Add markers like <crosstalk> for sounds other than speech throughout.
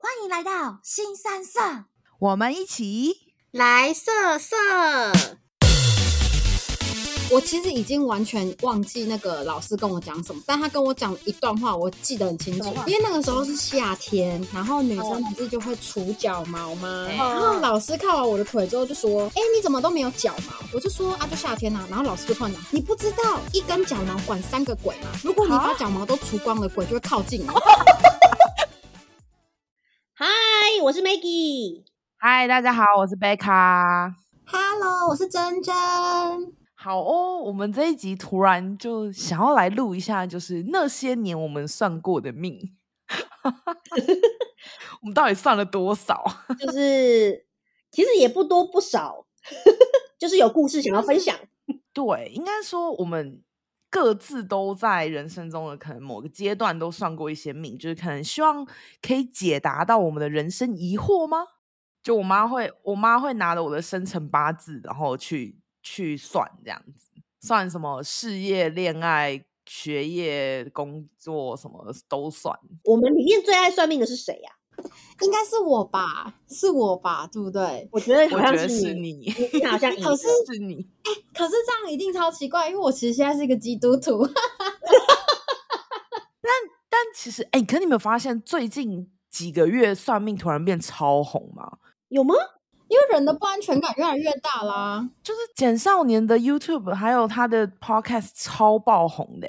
欢迎来到新三色，我们一起来色色。我其实已经完全忘记那个老师跟我讲什么，但他跟我讲一段话，我记得很清楚。因为那个时候是夏天，然后女生不是就会除脚毛吗？然后老师看完我的腿之后就说：“哎，你怎么都没有脚毛？”我就说：“啊，就夏天呐。”然后老师就突然讲：“你不知道一根脚毛管三个鬼吗？如果你把脚毛都除光了，鬼就会靠近你。”嗨，我是 Maggie。嗨，大家好，我是贝卡。Hello，我是珍珍。好哦，我们这一集突然就想要来录一下，就是那些年我们算过的命，<laughs> <laughs> 我们到底算了多少？<laughs> 就是其实也不多不少，就是有故事想要分享。对，应该说我们各自都在人生中的可能某个阶段都算过一些命，就是可能希望可以解答到我们的人生疑惑吗？就我妈会，我妈会拿着我的生辰八字，然后去。去算这样子，算什么事业、恋爱、学业、工作，什么都算。我们里面最爱算命的是谁呀？应该是我吧，是我吧，对不对？我觉得好像是你，是你，好像 <laughs> 可是是你。哎，可是这样一定超奇怪，因为我其实现在是一个基督徒。<laughs> 但但其实，哎，可你有没有发现最近几个月算命突然变超红吗？有吗？因为人的不安全感越来越大啦，就是简少年的 YouTube 还有他的 Podcast 超爆红的。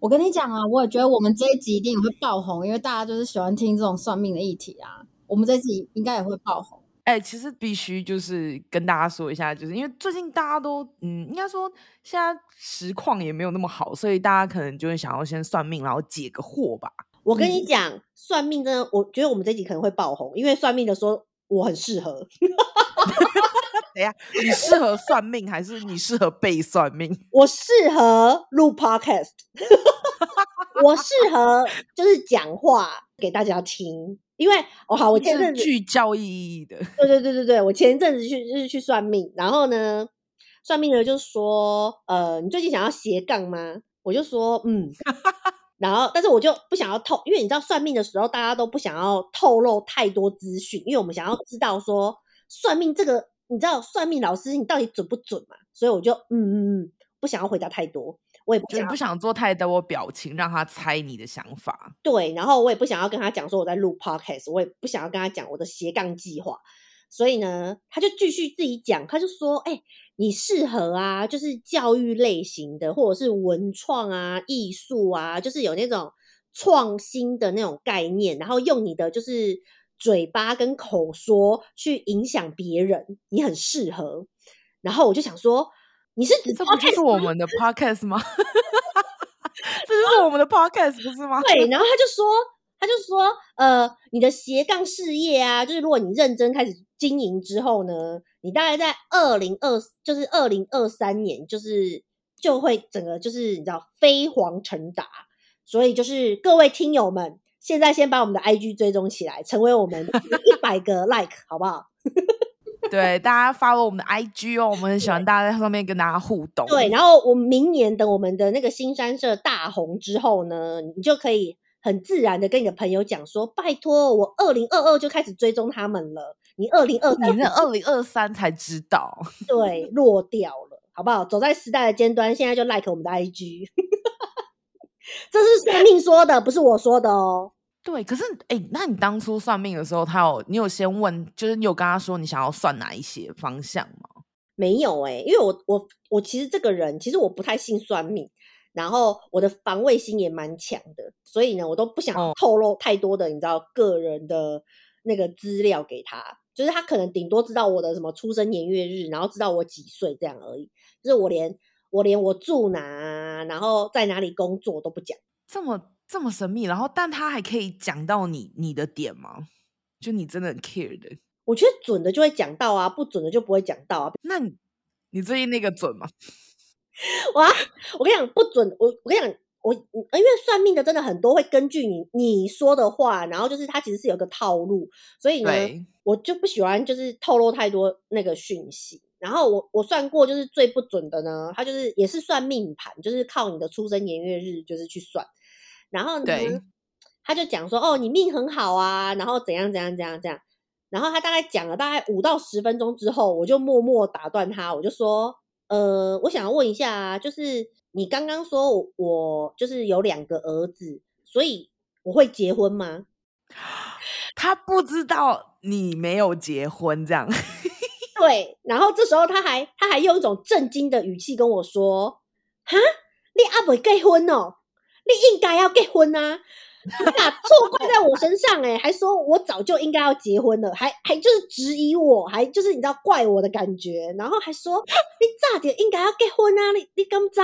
我跟你讲啊，我也觉得我们这一集一定会爆红，因为大家就是喜欢听这种算命的议题啊。我们这一集应该也会爆红。哎、欸，其实必须就是跟大家说一下，就是因为最近大家都嗯，应该说现在实况也没有那么好，所以大家可能就会想要先算命，然后解个惑吧。我跟你讲，嗯、算命真的，我觉得我们这一集可能会爆红，因为算命的说我很适合。<laughs> 等下，你适合算命还是你适合被算命？<laughs> 我适合录 podcast，<laughs> 我适合就是讲话给大家听，因为我、哦、好，我前阵子具教育意义的，对对对对对，我前一阵子去就是去算命，然后呢，算命的就说，呃，你最近想要斜杠吗？我就说，嗯，<laughs> 然后但是我就不想要透，因为你知道算命的时候，大家都不想要透露太多资讯，因为我们想要知道说。算命这个，你知道算命老师你到底准不准嘛？所以我就嗯嗯嗯，不想要回答太多，我也不想不想做太多表情让他猜你的想法。对，然后我也不想要跟他讲说我在录 podcast，我也不想要跟他讲我的斜杠计划。所以呢，他就继续自己讲，他就说：“哎、欸，你适合啊，就是教育类型的，或者是文创啊、艺术啊，就是有那种创新的那种概念，然后用你的就是。”嘴巴跟口说去影响别人，你很适合。然后我就想说，你是指这不就是我们的 podcast 吗？<laughs> 这就是我们的 podcast 不是吗？对。然后他就说，他就说，呃，你的斜杠事业啊，就是如果你认真开始经营之后呢，你大概在二零二，就是二零二三年，就是就会整个就是你知道飞黄腾达。所以就是各位听友们。现在先把我们的 IG 追踪起来，成为我们一百个 <laughs> like，好不好？<laughs> 对，大家 follow 我们的 IG 哦，我们很喜欢大家在上面跟大家互动。对，然后我们明年等我们的那个新山社大红之后呢，你就可以很自然的跟你的朋友讲说：“拜托，我二零二二就开始追踪他们了。”你二零二三，你那二零二三才知道？对，落掉了，好不好？走在时代的尖端，现在就 like 我们的 IG。这是算命说的，不是我说的哦。对，可是哎，那你当初算命的时候，他有你有先问，就是你有跟他说你想要算哪一些方向吗？没有哎，因为我我我其实这个人，其实我不太信算命，然后我的防卫心也蛮强的，所以呢，我都不想透露太多的，你知道个人的那个资料给他，就是他可能顶多知道我的什么出生年月日，然后知道我几岁这样而已，就是我连我连我住哪，然后在哪里工作都不讲，这么。这么神秘，然后但他还可以讲到你你的点吗？就你真的很 care 的，我觉得准的就会讲到啊，不准的就不会讲到啊。那你你最近那个准吗？<laughs> 哇，我跟你讲不准，我我跟你讲，我因为算命的真的很多会根据你你说的话，然后就是他其实是有个套路，所以呢，我就不喜欢就是透露太多那个讯息。然后我我算过，就是最不准的呢，他就是也是算命盘，就是靠你的出生年月日就是去算。然后呢，对他就讲说，哦，你命很好啊，然后怎样怎样怎样怎样。然后他大概讲了大概五到十分钟之后，我就默默打断他，我就说，呃，我想要问一下，就是你刚刚说我，我就是有两个儿子，所以我会结婚吗？<gasps> 他不知道你没有结婚，这样。对，然后这时候他还他还用一种震惊的语气跟我说：“哈，你阿未结婚哦，你应该要结婚啊！你把错怪在我身上，诶还说我早就应该要结婚了，还还就是质疑我，还就是你知道怪我的感觉，然后还说你早点应该要结婚啊，你你敢知？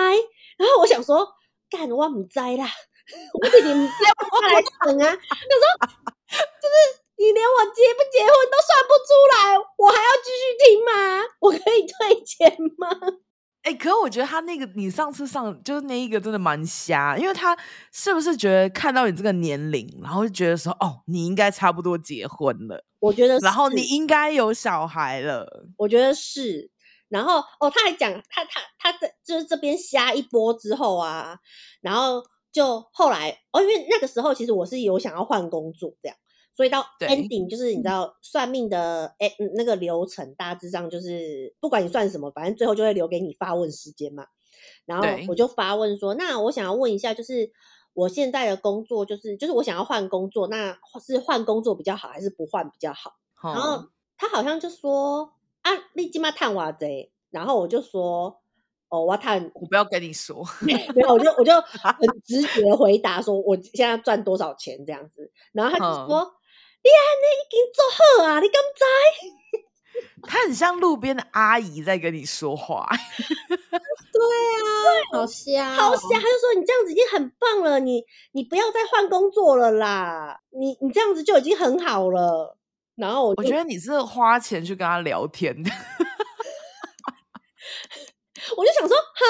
然后我想说，干我唔知啦，<laughs> 我自己唔知我来等啊，<laughs> 他说就是。”你连我结不结婚都算不出来，我还要继续听吗？我可以退钱吗？<laughs> 哎、欸，可是我觉得他那个你上次上就是那一个真的蛮瞎，因为他是不是觉得看到你这个年龄，然后就觉得说哦，你应该差不多结婚了？我觉得是，然后你应该有小孩了，我觉得是。然后哦，他还讲他他他这就是这边瞎一波之后啊，然后就后来哦，因为那个时候其实我是有想要换工作这样。所以到 ending 就是你知道算命的哎、嗯、那个流程大致上就是不管你算什么，反正最后就会留给你发问时间嘛。然后我就发问说：“那我想要问一下，就是我现在的工作就是就是我想要换工作，那是换工作比较好还是不换比较好？”然后他好像就说：“啊，你今嘛探我贼。”然后我就说：“哦，我探，我不要跟你说。”没有，我就我就很直觉回答说：“我现在赚多少钱这样子。”然后他就说。你已经做好啊！你敢知？<laughs> 他很像路边的阿姨在跟你说话。<laughs> 对啊，好瞎，好瞎！他就说你这样子已经很棒了，你你不要再换工作了啦，你你这样子就已经很好了。然后我我觉得你是花钱去跟他聊天的。<laughs> 我就想说，哈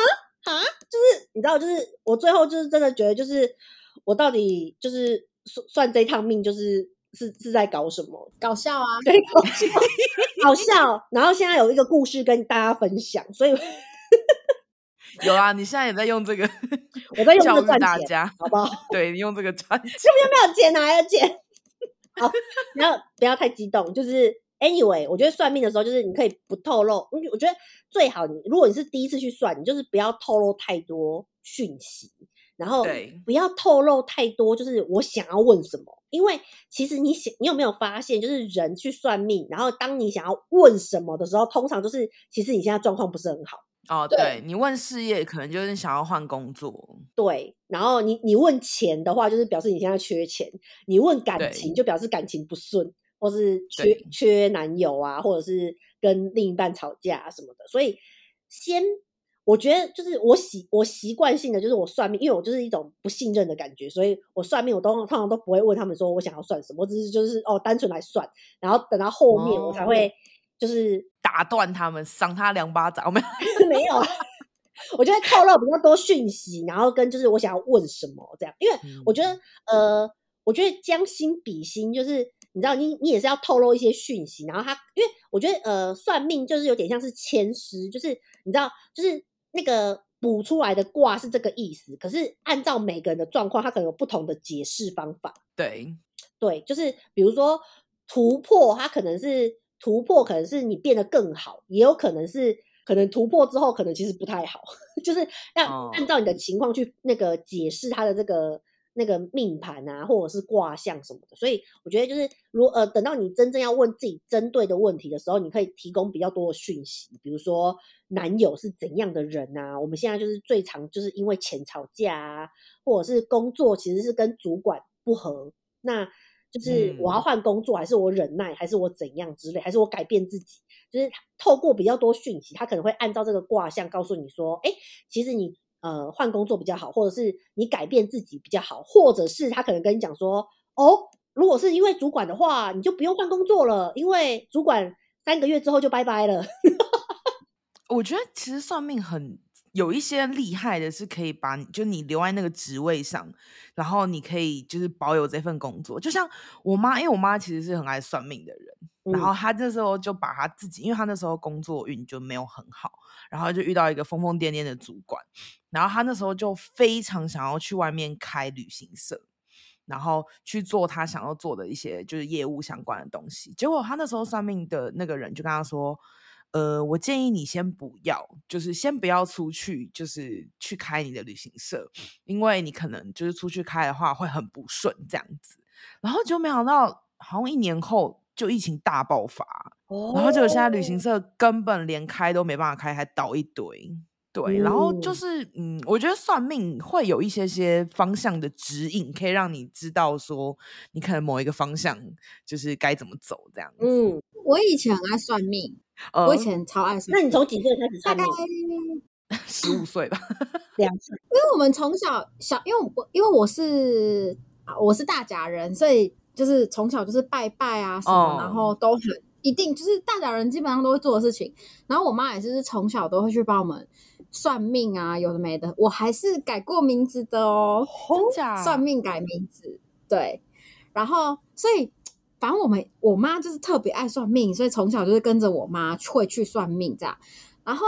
哈，就是你知道，就是我最后就是真的觉得，就是我到底就是算算这趟命，就是。是是在搞什么？搞笑啊！对，搞笑，搞笑。然后现在有一个故事跟大家分享，所以 <laughs> 有啊，你现在也在用这个，我在用这个赚钱，大家好不好？对，你用这个赚钱，是不是没有钱哪来的钱？好，不要不要太激动。就是 anyway，我觉得算命的时候，就是你可以不透露。我觉得最好你，如果你是第一次去算，你就是不要透露太多讯息。然后不要透露太多，就是我想要问什么，因为其实你想，你有没有发现，就是人去算命，然后当你想要问什么的时候，通常就是其实你现在状况不是很好哦。对，对你问事业，可能就是想要换工作。对，然后你你问钱的话，就是表示你现在缺钱；你问感情，就表示感情不顺，或是缺缺男友啊，或者是跟另一半吵架啊什么的。所以先。我觉得就是我习我习惯性的就是我算命，因为我就是一种不信任的感觉，所以我算命我都通常都不会问他们说我想要算什么，我只是就是哦单纯来算，然后等到后面我才会就是、哦、打断他们，赏他两巴掌。<laughs> 没有 <laughs> 没有，我觉得透露比较多讯息，然后跟就是我想要问什么这样，因为我觉得、嗯、呃，我觉得将心比心，就是你知道你你也是要透露一些讯息，然后他因为我觉得呃算命就是有点像是签诗，就是你知道就是。那个补出来的卦是这个意思，可是按照每个人的状况，他可能有不同的解释方法。对，对，就是比如说突破，它可能是突破，可能是你变得更好，也有可能是可能突破之后，可能其实不太好，<laughs> 就是要按照你的情况去那个解释它的这个。那个命盘啊，或者是卦象什么的，所以我觉得就是，如呃，等到你真正要问自己针对的问题的时候，你可以提供比较多的讯息，比如说男友是怎样的人啊？我们现在就是最常就是因为钱吵架啊，或者是工作其实是跟主管不合，那就是我要换工作，还是我忍耐，还是我怎样之类，还是我改变自己？就是透过比较多讯息，他可能会按照这个卦象告诉你说，哎，其实你。呃，换工作比较好，或者是你改变自己比较好，或者是他可能跟你讲说，哦，如果是因为主管的话，你就不用换工作了，因为主管三个月之后就拜拜了。<laughs> 我觉得其实算命很有一些厉害的，是可以把你就你留在那个职位上，然后你可以就是保有这份工作。就像我妈，因为我妈其实是很爱算命的人，然后他这时候就把他自己，因为他那时候工作运就没有很好，然后就遇到一个疯疯癫癫的主管。然后他那时候就非常想要去外面开旅行社，然后去做他想要做的一些就是业务相关的东西。结果他那时候算命的那个人就跟他说：“呃，我建议你先不要，就是先不要出去，就是去开你的旅行社，因为你可能就是出去开的话会很不顺这样子。”然后就没想到，好像一年后就疫情大爆发，哦、然后就现在旅行社根本连开都没办法开，还倒一堆。对，然后就是，嗯，我觉得算命会有一些些方向的指引，可以让你知道说，你可能某一个方向就是该怎么走这样子。嗯，我以前很爱算命，呃、我以前超爱算命。那你从几岁开始算命？大 <laughs> 概十五岁吧，两岁。因为我们从小小，因为我因为我是我是大甲人，所以就是从小就是拜拜啊什么，哦、然后都很一定就是大小人基本上都会做的事情。然后我妈也是从小都会去帮我们。算命啊，有的没的，我还是改过名字的哦。真假？算命改名字，对。然后，所以反正我们我妈就是特别爱算命，所以从小就是跟着我妈会去算命这样。然后，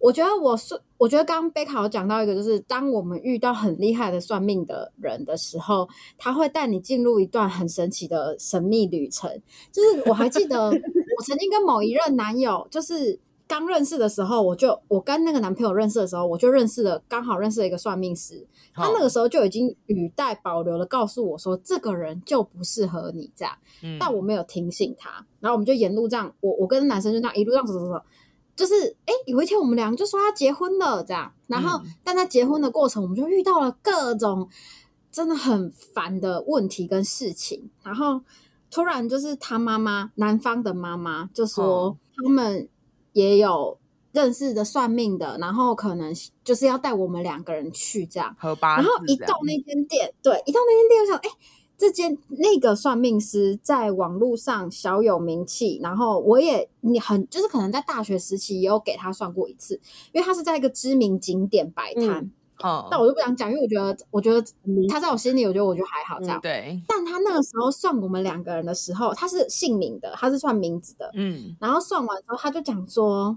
我觉得我算，我觉得刚刚贝卡有讲到一个，就是当我们遇到很厉害的算命的人的时候，他会带你进入一段很神奇的神秘旅程。就是我还记得，<laughs> 我曾经跟某一任男友，就是。刚认识的时候，我就我跟那个男朋友认识的时候，我就认识了，刚好认识了一个算命师。他那个时候就已经语带保留的告诉我说，这个人就不适合你这样。嗯，但我没有听信他，然后我们就沿路这样，我我跟男生就这样一路这样走走走，就是哎，有一天我们两个就说要结婚了这样。然后，但在结婚的过程，我们就遇到了各种真的很烦的问题跟事情。然后突然就是他妈妈，男方的妈妈就说他们。也有认识的算命的，然后可能就是要带我们两个人去这样，然后一到那间店，对，一到那间店，我想，哎，这间那个算命师在网络上小有名气，然后我也你很就是可能在大学时期也有给他算过一次，因为他是在一个知名景点摆摊。嗯哦，但我就不想讲，因为我觉得，我觉得他在我心里，我觉得我就还好这样。嗯、对。但他那个时候算我们两个人的时候，他是姓名的，他是算名字的。嗯。然后算完之后，他就讲说：“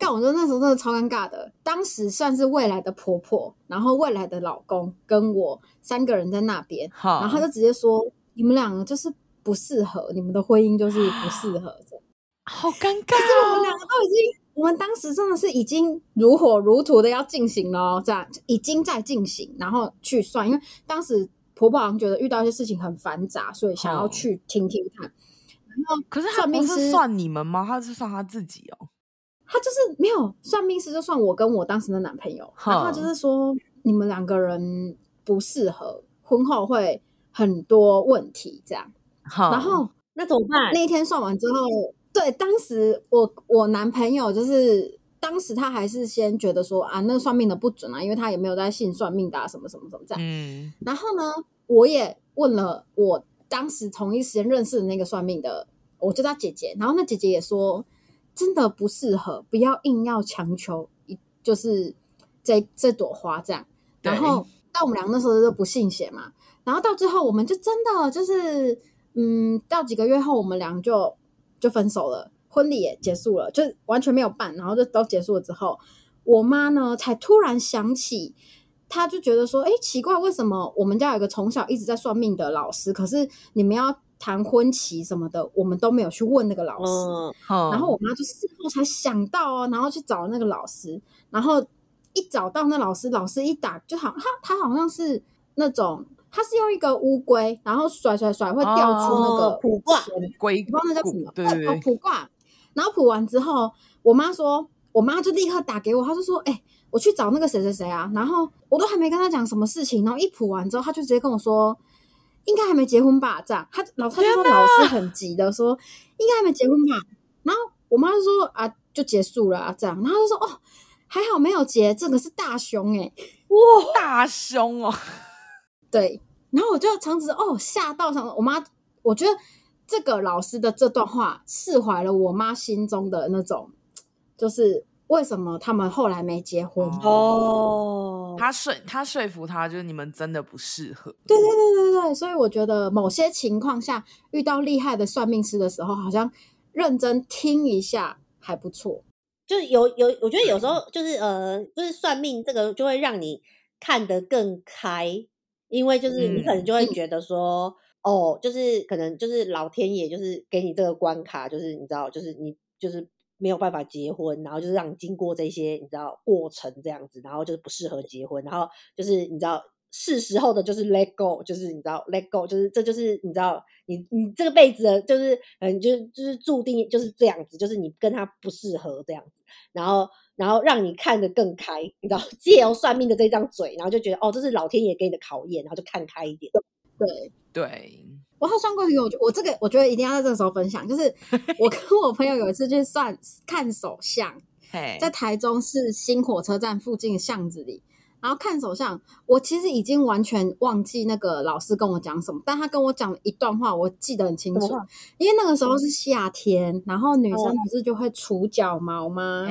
干，我觉得那时候真的超尴尬的。当时算是未来的婆婆，然后未来的老公跟我三个人在那边，好然后他就直接说：你们两个就是不适合，你们的婚姻就是不适合。<gasps> 好尴尬、哦。可是我们两个都已经。”我们当时真的是已经如火如荼的要进行了，这样已经在进行，然后去算，因为当时婆婆好像觉得遇到一些事情很繁杂，所以想要去听听看。哦、然后，可是算命师是算你们吗？他是算他自己哦。他就是没有算命师，就算我跟我当时的男朋友，哦、然后就是说你们两个人不适合，婚后会很多问题这样。好、然后那怎么办？那一天算完之后。对，当时我我男朋友就是当时他还是先觉得说啊，那个算命的不准啊，因为他也没有在信算命的啊，什么什么什么这样。嗯。然后呢，我也问了我当时同一时间认识的那个算命的，我叫他姐姐。然后那姐姐也说，真的不适合，不要硬要强求一就是这这朵花这样。然后到我们俩那时候就不信邪嘛。然后到最后，我们就真的就是嗯，到几个月后，我们俩就。就分手了，婚礼也结束了，就完全没有办，然后就都结束了之后，我妈呢才突然想起，她就觉得说，哎，奇怪，为什么我们家有一个从小一直在算命的老师，可是你们要谈婚期什么的，我们都没有去问那个老师。嗯嗯、然后我妈就事后才想到哦，然后去找那个老师，然后一找到那老师，老师一打就好，他他好像是那种。他是用一个乌龟，然后甩甩甩会掉出那个卜卦，龟，不知道那叫什么，对对对，卜卦。然后卜完之后，我妈说，我妈就立刻打给我，她就说，哎、欸，我去找那个谁谁谁啊。然后我都还没跟他讲什么事情，然后一卜完之后，他就直接跟我说，应该还没结婚吧？这样，他老他就说老师很急的说，应该还没结婚吧？然后我妈就说啊，就结束了啊，这样。然后他就说哦，还好没有结，这个是大胸哎、欸，哇，大胸哦。对，然后我就常子哦吓到，想我妈，我觉得这个老师的这段话释怀了我妈心中的那种，就是为什么他们后来没结婚哦，他说他说服他，就是你们真的不适合。对对对对对，所以我觉得某些情况下遇到厉害的算命师的时候，好像认真听一下还不错。就是有有，我觉得有时候就是呃，就是算命这个就会让你看得更开。因为就是你可能就会觉得说，嗯、哦，就是可能就是老天爷就是给你这个关卡，就是你知道，就是你就是没有办法结婚，然后就是让你经过这些你知道过程这样子，然后就是不适合结婚，然后就是你知道。是时候的，就是 let go，就是你知道 let go，就是这就是你知道你你这个辈子的，就是嗯，就是就是注定就是这样子，就是你跟他不适合这样子，然后然后让你看得更开，你知道借由算命的这张嘴，然后就觉得哦，这是老天爷给你的考验，然后就看开一点。对对，我好算过一个，我我这个我觉得一定要在这个时候分享，就是我跟我朋友有一次去算看手相，在台中市新火车站附近的巷子里。然后看手相，我其实已经完全忘记那个老师跟我讲什么，但他跟我讲了一段话，我记得很清楚。因为那个时候是夏天，然后女生不是就会除脚毛吗？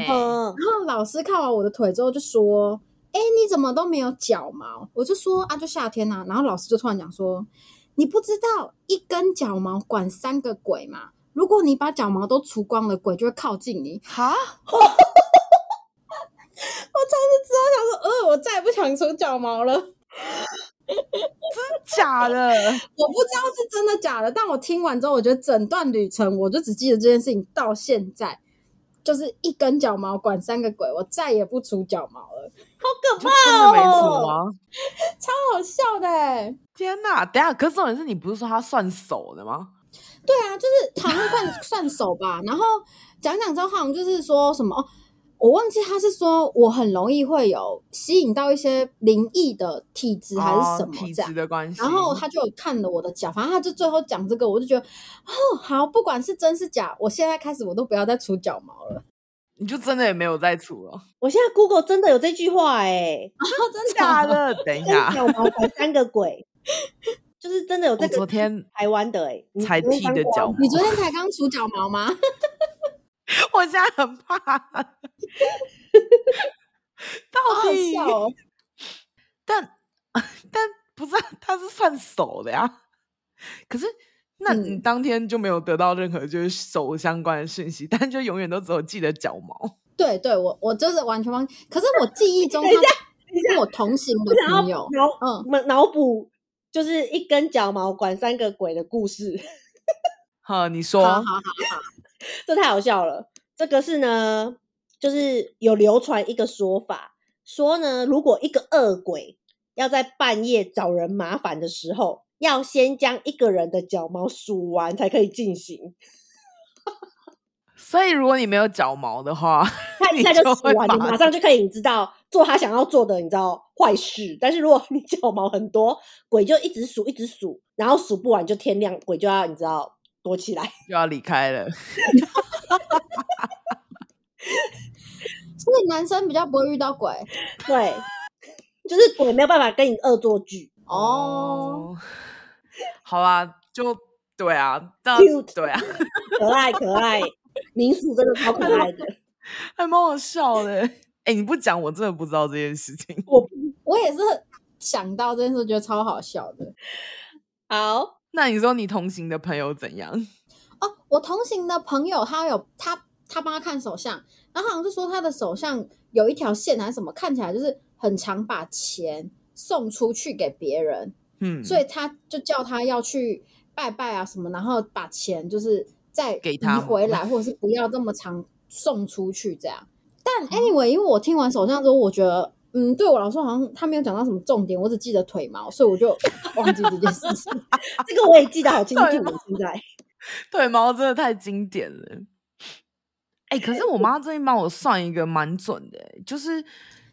然后老师看完我的腿之后就说：“哎，你怎么都没有脚毛？”我就说：“啊，就夏天啊。”然后老师就突然讲说：“你不知道一根脚毛管三个鬼吗？如果你把脚毛都除光了，鬼就会靠近你。”哈。<laughs> 我从此之后想说，呃，我再也不想除脚毛了。真假的？<laughs> 我不知道是真的假的，但我听完之后，我觉得整段旅程，我就只记得这件事情到现在，就是一根脚毛管三个鬼，我再也不除脚毛了。好可怕哦！真的没除吗？<laughs> 超好笑的欸！天哪！等下，可是重点是你不是说他算手的吗？对啊，就是好像算算手吧。<laughs> 然后讲讲之后，好像就是说什么哦。我忘记他是说我很容易会有吸引到一些灵异的体质还是什么这样，的关系。然后他就看了我的脚，反正他就最后讲这个，我就觉得哦，好，不管是真是假，我现在开始我都不要再除脚毛了。你就真的也没有再除了？我现在 Google 真的有这句话哎、欸，真的假的？等一下，脚毛管三个鬼，就是真的有这个。昨天台湾的哎、欸，才剃的脚毛。你昨天才刚除脚毛吗？<laughs> 我现在很怕，到底？好好哦、但 <laughs> 但不是，他是算手的呀。可是，那你当天就没有得到任何就是手相关的讯息，嗯、但就永远都只有记得脚毛。<laughs> 对对，我我就是完全忘记。可是我记忆中，<laughs> 他跟我同行的朋友，脑嗯脑补就是一根脚毛管三个鬼的故事。<laughs> 好，你说。好好好好。这太好笑了！这个是呢，就是有流传一个说法，说呢，如果一个恶鬼要在半夜找人麻烦的时候，要先将一个人的脚毛数完才可以进行。<laughs> 所以，如果你没有脚毛的话，<laughs> 他一下就数完，你马上就可以，你知道做他想要做的，你知道坏事。但是如果 <laughs> 你脚毛很多，鬼就一直数，一直数，然后数不完就天亮，鬼就要你知道。躲起来，就要离开了。所以男生比较不会遇到鬼，对，就是鬼没有办法跟你恶作剧哦。好啊，就对啊，对啊，<laughs> 可爱可爱，民俗真的超可爱的，还蛮好笑的。哎、欸，你不讲，我真的不知道这件事情。我我也是想到这件事，觉得超好笑的。好。那你说你同行的朋友怎样？哦，我同行的朋友他有他他帮他看手相，然后好像是说他的手相有一条线还是什么，看起来就是很常把钱送出去给别人，嗯，所以他就叫他要去拜拜啊什么，然后把钱就是再给他回来，或者是不要这么常送出去这样。但 anyway，因为我听完首相之后，我觉得。嗯，对我来说好像他没有讲到什么重点，我只记得腿毛，所以我就忘记这件事情。<laughs> 这个我也记得好清楚，现在 <laughs> 腿毛真的太经典了。哎、欸，可是我妈最近帮我算一个蛮准的，就是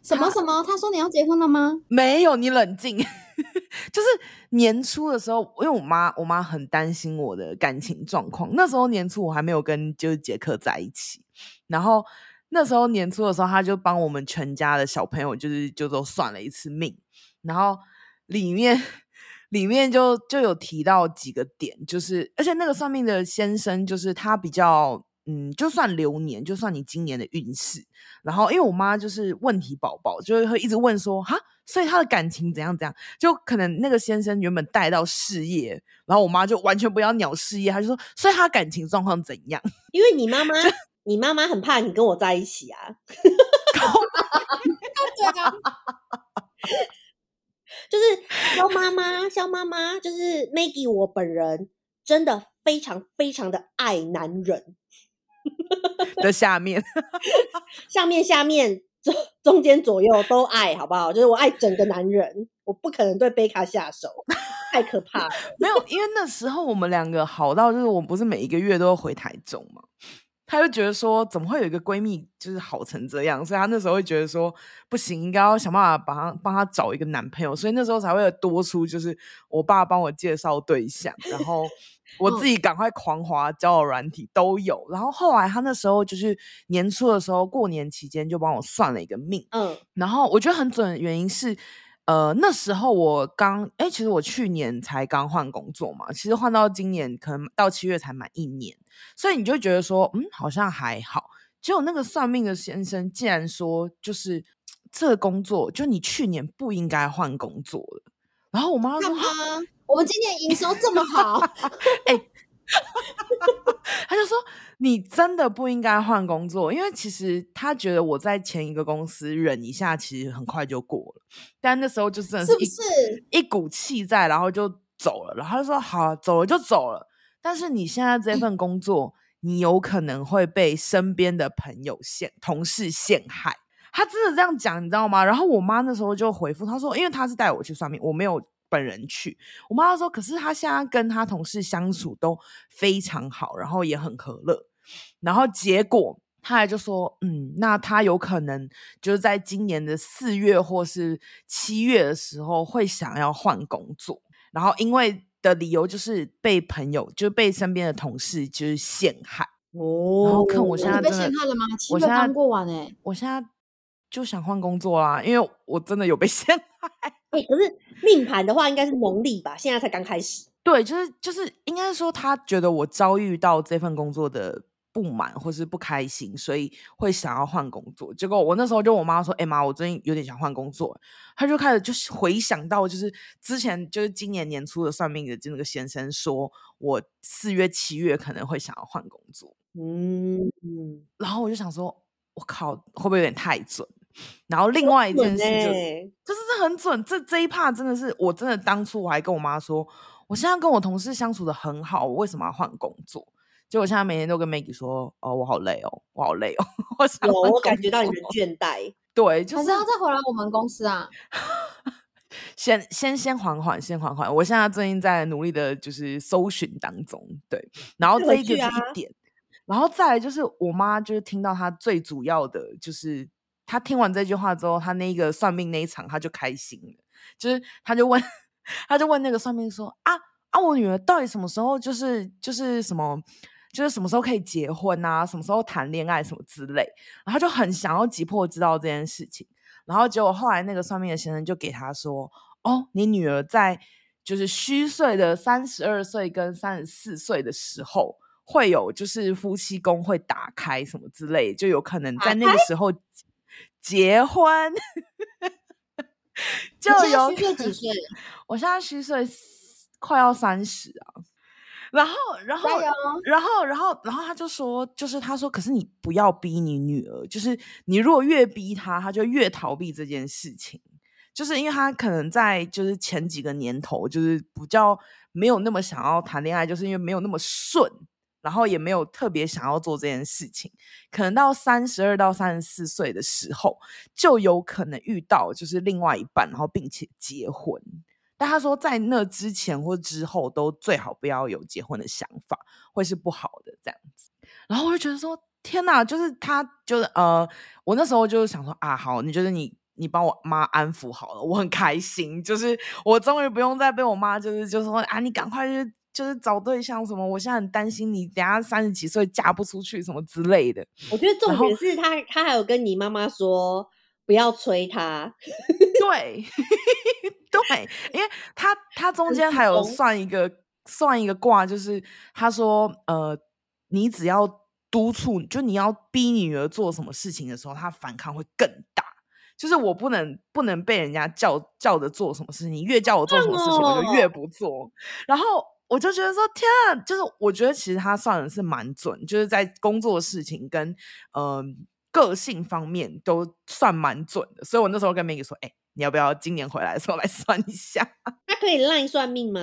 什么什么？他说你要结婚了吗？没有，你冷静。<laughs> 就是年初的时候，因为我妈我妈很担心我的感情状况，那时候年初我还没有跟就是杰克在一起，然后。那时候年初的时候，他就帮我们全家的小朋友，就是就都算了一次命，然后里面 <laughs> 里面就就有提到几个点，就是而且那个算命的先生，就是他比较嗯，就算流年，就算你今年的运势，然后因为我妈就是问题宝宝，就会一直问说哈，所以她的感情怎样怎样，就可能那个先生原本带到事业，然后我妈就完全不要鸟事业，她就说，所以她感情状况怎样？因为你妈妈。<laughs> 你妈妈很怕你跟我在一起啊！<laughs> <laughs> 就是肖妈妈，肖妈妈就是 Maggie，我本人真的非常非常的爱男人 <laughs> 的下面，上面下面中中间左右都爱，好不好？就是我爱整个男人，我不可能对贝卡下手，太可怕了。<laughs> 没有，因为那时候我们两个好到就是我们不是每一个月都要回台中吗？他就觉得说，怎么会有一个闺蜜就是好成这样？所以她那时候会觉得说，不行，应该要想办法帮她帮她找一个男朋友。所以那时候才会有多出，就是我爸帮我介绍对象，然后 <laughs> 我自己赶快狂滑交友软体都有。然后后来她那时候就是年初的时候，过年期间就帮我算了一个命。嗯，然后我觉得很准的原因是。呃，那时候我刚哎，其实我去年才刚换工作嘛，其实换到今年可能到七月才满一年，所以你就觉得说，嗯，好像还好。结果那个算命的先生竟然说，就是这个工作，就你去年不应该换工作了。然后我妈说，我们今年营收这么好，<laughs> 哎。他就说：“你真的不应该换工作，因为其实他觉得我在前一个公司忍一下，其实很快就过了。但那时候就真的是一是是一股气在，然后就走了。然后他就说：‘好，走了就走了。’但是你现在这份工作，你有可能会被身边的朋友陷、同事陷害。他真的这样讲，你知道吗？然后我妈那时候就回复他说：‘因为他是带我去算命，我没有。’本人去，我妈说，可是他现在跟他同事相处都非常好，然后也很和乐，然后结果他还就说，嗯，那他有可能就是在今年的四月或是七月的时候会想要换工作，然后因为的理由就是被朋友，就被身边的同事就是陷害哦，然后看我现在被陷害了吗？我现在刚过完哎，我现在就想换工作啦，因为我真的有被 <laughs> 陷害。欸、可是命盘的话，应该是农历吧？现在才刚开始。对，就是就是，应该说他觉得我遭遇到这份工作的不满或是不开心，所以会想要换工作。结果我那时候就我妈说：“哎、欸、妈，我最近有点想换工作。”她就开始就是回想到，就是之前就是今年年初的算命的那个先生说，我四月七月可能会想要换工作。嗯嗯，然后我就想说，我靠，会不会有点太准？然后另外一件事就、欸、就是这很准，这这一 part 真的是我真的当初我还跟我妈说，我现在跟我同事相处的很好，我为什么要换工作？结果现在每天都跟 Maggie 说，哦，我好累哦，我好累哦，<laughs> 我想我，我感觉到你的倦怠，对，就是还是要再回来我们公司啊，<laughs> 先先先缓缓，先缓缓，我现在最近在努力的就是搜寻当中，对，然后这一个是一点，啊、然后再来就是我妈就是听到她最主要的就是。她听完这句话之后，她那个算命那一场她就开心了，就是她就问，她就问那个算命说：“啊啊，我女儿到底什么时候就是就是什么，就是什么时候可以结婚啊？什么时候谈恋爱什么之类？”然后他就很想要急迫知道这件事情。然后结果后来那个算命的先生就给他说：“哦，你女儿在就是虚岁的三十二岁跟三十四岁的时候会有就是夫妻宫会打开什么之类，就有可能在那个时候。”结婚 <laughs> 就有虚岁几岁？<laughs> 我现在虚岁快要三十啊。然后，然后，然后，然后，然后他就说，就是他说，可是你不要逼你女儿，就是你如果越逼她，她就越逃避这件事情。就是因为她可能在就是前几个年头，就是比较没有那么想要谈恋爱，就是因为没有那么顺。然后也没有特别想要做这件事情，可能到三十二到三十四岁的时候，就有可能遇到就是另外一半，然后并且结婚。但他说在那之前或之后都最好不要有结婚的想法，会是不好的这样子。然后我就觉得说天哪，就是他就是呃，我那时候就是想说啊，好，你觉得你你帮我妈安抚好了，我很开心，就是我终于不用再被我妈就是就是说啊，你赶快去。就是找对象什么，我现在很担心你等下三十几岁嫁不出去什么之类的。我觉得重点是他，他还有跟你妈妈说不要催他。对，<laughs> 对，因为他他中间还有算一个算一个卦，就是他说呃，你只要督促，就你要逼女儿做什么事情的时候，她反抗会更大。就是我不能不能被人家叫叫着做什么事情，你越叫我做什么事情，我就越不做。然后。我就觉得说天啊，就是我觉得其实他算的是蛮准，就是在工作事情跟嗯、呃、个性方面都算蛮准的。所以我那时候跟 Maggie 说，哎、欸，你要不要今年回来的时候来算一下？<laughs> 他可以 LINE 算命吗？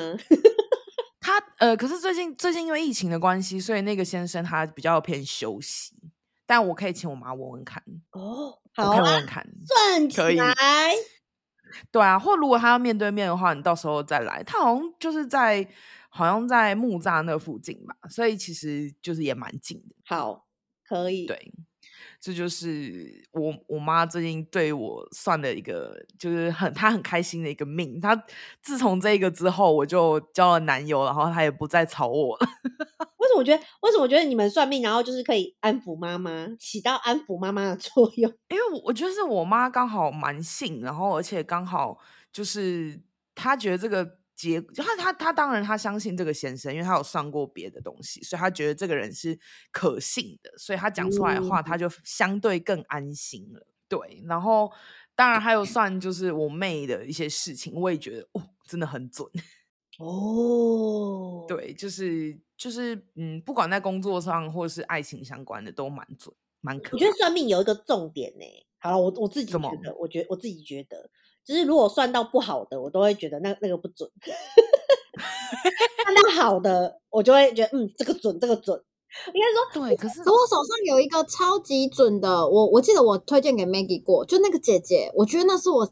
<laughs> 他呃，可是最近最近因为疫情的关系，所以那个先生他比较偏休息。但我可以请我妈问问看哦，好啊，问问看，算起来，对啊，或如果他要面对面的话，你到时候再来。他好像就是在好像在木栅那附近吧，所以其实就是也蛮近的。好，可以，对。这就是我我妈最近对我算的一个，就是很她很开心的一个命。她自从这个之后，我就交了男友，然后她也不再吵我了。<laughs> 为什么我觉得？为什么我觉得你们算命，然后就是可以安抚妈妈，起到安抚妈妈的作用？<laughs> 因为我觉得是我妈刚好蛮信，然后而且刚好就是她觉得这个。结就他他他当然他相信这个先生，因为他有算过别的东西，所以他觉得这个人是可信的，所以他讲出来的话，他就相对更安心了。对，然后当然还有算就是我妹的一些事情，我也觉得哦，真的很准 <laughs> 哦。对，就是就是嗯，不管在工作上或是爱情相关的都蛮准，蛮可。我觉得算命有一个重点呢。好了，我我自己觉得，我觉得我自己觉得。就是如果算到不好的，我都会觉得那那个不准；<laughs> 算到好的，我就会觉得嗯，这个准，这个准。应该说对，可是可我手上有一个超级准的，我我记得我推荐给 Maggie 过，就那个姐姐，我觉得那是我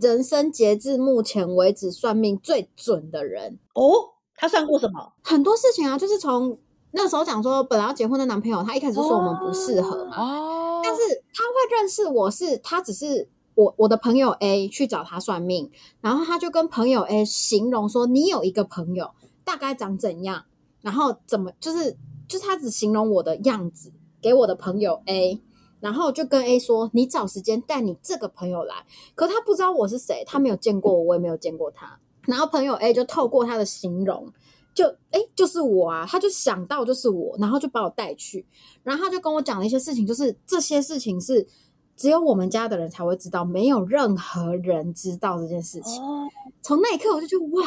人生截至目前为止算命最准的人哦。她算过什么？很多事情啊，就是从那时候讲说本来要结婚的男朋友，他一开始就说我们不适合嘛，哦，但是他会认识我是他只是。我我的朋友 A 去找他算命，然后他就跟朋友 A 形容说：“你有一个朋友，大概长怎样，然后怎么就是就是他只形容我的样子给我的朋友 A，然后就跟 A 说：你找时间带你这个朋友来。可他不知道我是谁，他没有见过我，我也没有见过他。然后朋友 A 就透过他的形容，就诶就是我啊，他就想到就是我，然后就把我带去，然后他就跟我讲了一些事情，就是这些事情是。”只有我们家的人才会知道，没有任何人知道这件事情。从那一刻我就觉得哇，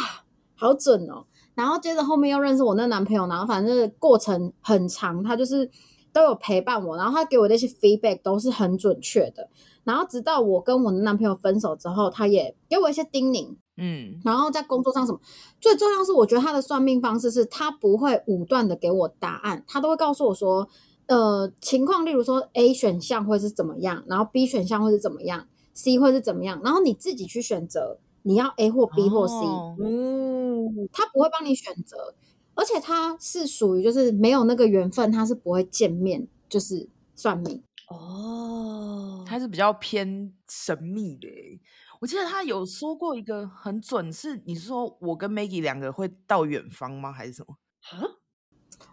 好准哦。然后接着后面又认识我那男朋友，然后反正过程很长，他就是都有陪伴我，然后他给我那些 feedback 都是很准确的。然后直到我跟我的男朋友分手之后，他也给我一些叮咛，嗯。然后在工作上什么，最重要是我觉得他的算命方式是他不会武断的给我答案，他都会告诉我说。呃，情况例如说 A 选项会是怎么样，然后 B 选项会是怎么样，C 会是怎么样，然后你自己去选择你要 A 或 B 或 C，嗯，他不会帮你选择，而且他是属于就是没有那个缘分，他是不会见面，就是算命哦，他是比较偏神秘的。我记得他有说过一个很准，是你是说我跟 Maggie 两个会到远方吗？还是什么？啊？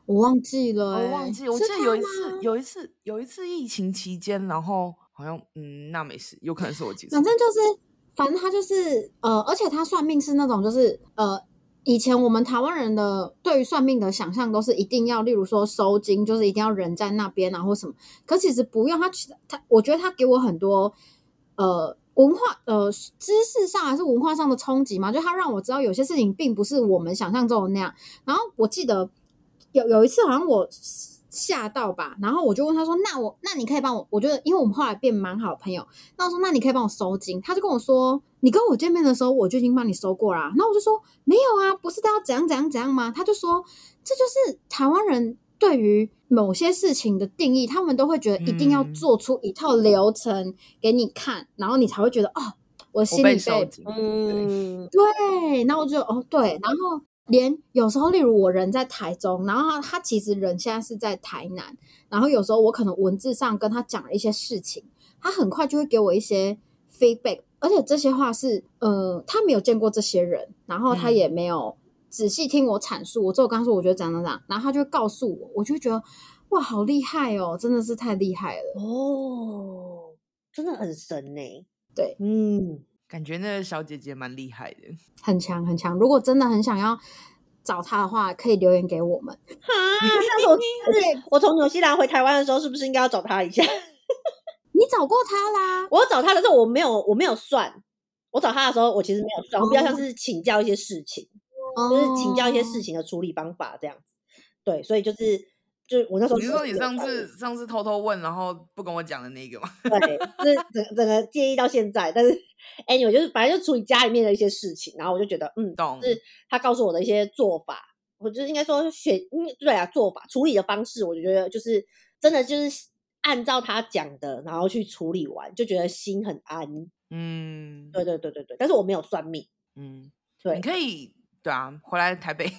我忘记了、欸，我忘记。我记得有一次，有一次，有一次疫情期间，然后好像嗯，那没事，有可能是我记错。反正就是，反正他就是呃，而且他算命是那种，就是呃，以前我们台湾人的对于算命的想象都是一定要，例如说收金，就是一定要人在那边啊，或什么。可其实不用，他他，我觉得他给我很多呃文化呃知识上还是文化上的冲击嘛，就他让我知道有些事情并不是我们想象中的那样。然后我记得。有有一次好像我吓到吧，然后我就问他说：“那我那你可以帮我？我觉得因为我们后来变蛮好的朋友，那我说那你可以帮我收金。”他就跟我说：“你跟我见面的时候我就已经帮你收过啦。”那我就说：“没有啊，不是都要怎样怎样怎样吗？”他就说：“这就是台湾人对于某些事情的定义，他们都会觉得一定要做出一套流程给你看，嗯、然后你才会觉得哦，我心里被，被嗯对，然后我就哦对，然后。”连有时候，例如我人在台中，然后他他其实人现在是在台南，然后有时候我可能文字上跟他讲了一些事情，他很快就会给我一些 feedback，而且这些话是呃他没有见过这些人，然后他也没有仔细听我阐述，我之后刚说我觉得怎样怎样，然后他就会告诉我，我就觉得哇好厉害哦，真的是太厉害了。哦，真的很神呢，对，嗯。感觉那个小姐姐蛮厉害的，很强很强。如果真的很想要找她的话，可以留言给我们。哈，那我从 <laughs> 纽西兰回台湾的时候，是不是应该要找她一下？<laughs> 你找过她啦？<laughs> 我找她的时候，我没有，我没有算。我找她的时候，我其实没有算，我比较像是请教一些事情，哦、就是请教一些事情的处理方法这样子。对，所以就是就是我那时候你是说你上次上次偷偷问，然后不跟我讲的那个吗？对，就是整整个介意到现在，但是 anyway 就是反正就处理家里面的一些事情，然后我就觉得嗯，懂，是他告诉我的一些做法，我就是应该说选，对啊，做法处理的方式，我就觉得就是真的就是按照他讲的，然后去处理完，就觉得心很安。嗯，对对对对对，但是我没有算命。嗯，对，你可以对啊，回来台北，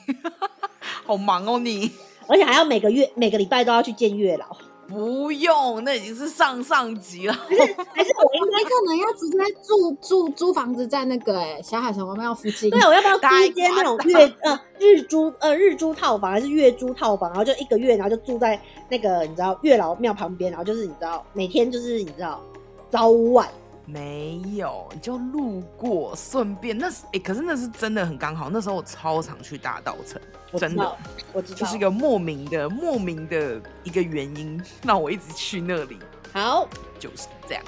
<laughs> 好忙哦你，而且还要每个月每个礼拜都要去见月老。不用，那已经是上上级了。还 <laughs> 是还是我应该可能要直接住住租房子在那个哎小海城隍庙附近。对，我要不要租一间那种月呃日租呃日租套房还是月租套房？然后就一个月，然后就住在那个你知道月老庙旁边，然后就是你知道每天就是你知道早晚。没有，你就路过，顺便那是哎、欸，可是那是真的很刚好。那时候我超常去大稻城，真的，我知道，就是一个莫名的、莫名的一个原因，让我一直去那里。好，就是这样。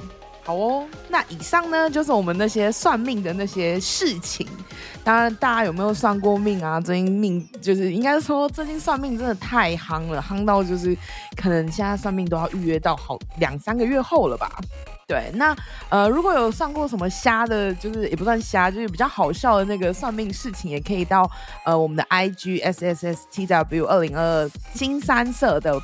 好哦，那以上呢，就是我们那些算命的那些事情。当然，大家有没有算过命啊？最近命就是应该说，最近算命真的太夯了，夯到就是可能现在算命都要预约到好两三个月后了吧。对，那呃，如果有算过什么瞎的，就是也不算瞎，就是比较好笑的那个算命事情，也可以到呃我们的 I G S S S T W 二零二二新三色的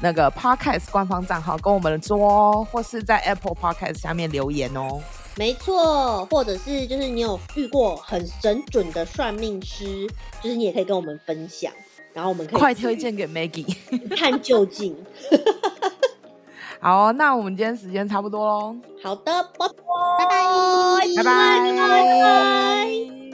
那个 Podcast 官方账号跟我们说哦，或是在 Apple Podcast 下面留言哦。没错，或者是就是你有遇过很神准的算命师，就是你也可以跟我们分享，然后我们可以快推荐给 Maggie 一 <laughs> 探究竟。<laughs> 好，那我们今天时间差不多喽。好的，拜拜，拜拜，拜拜。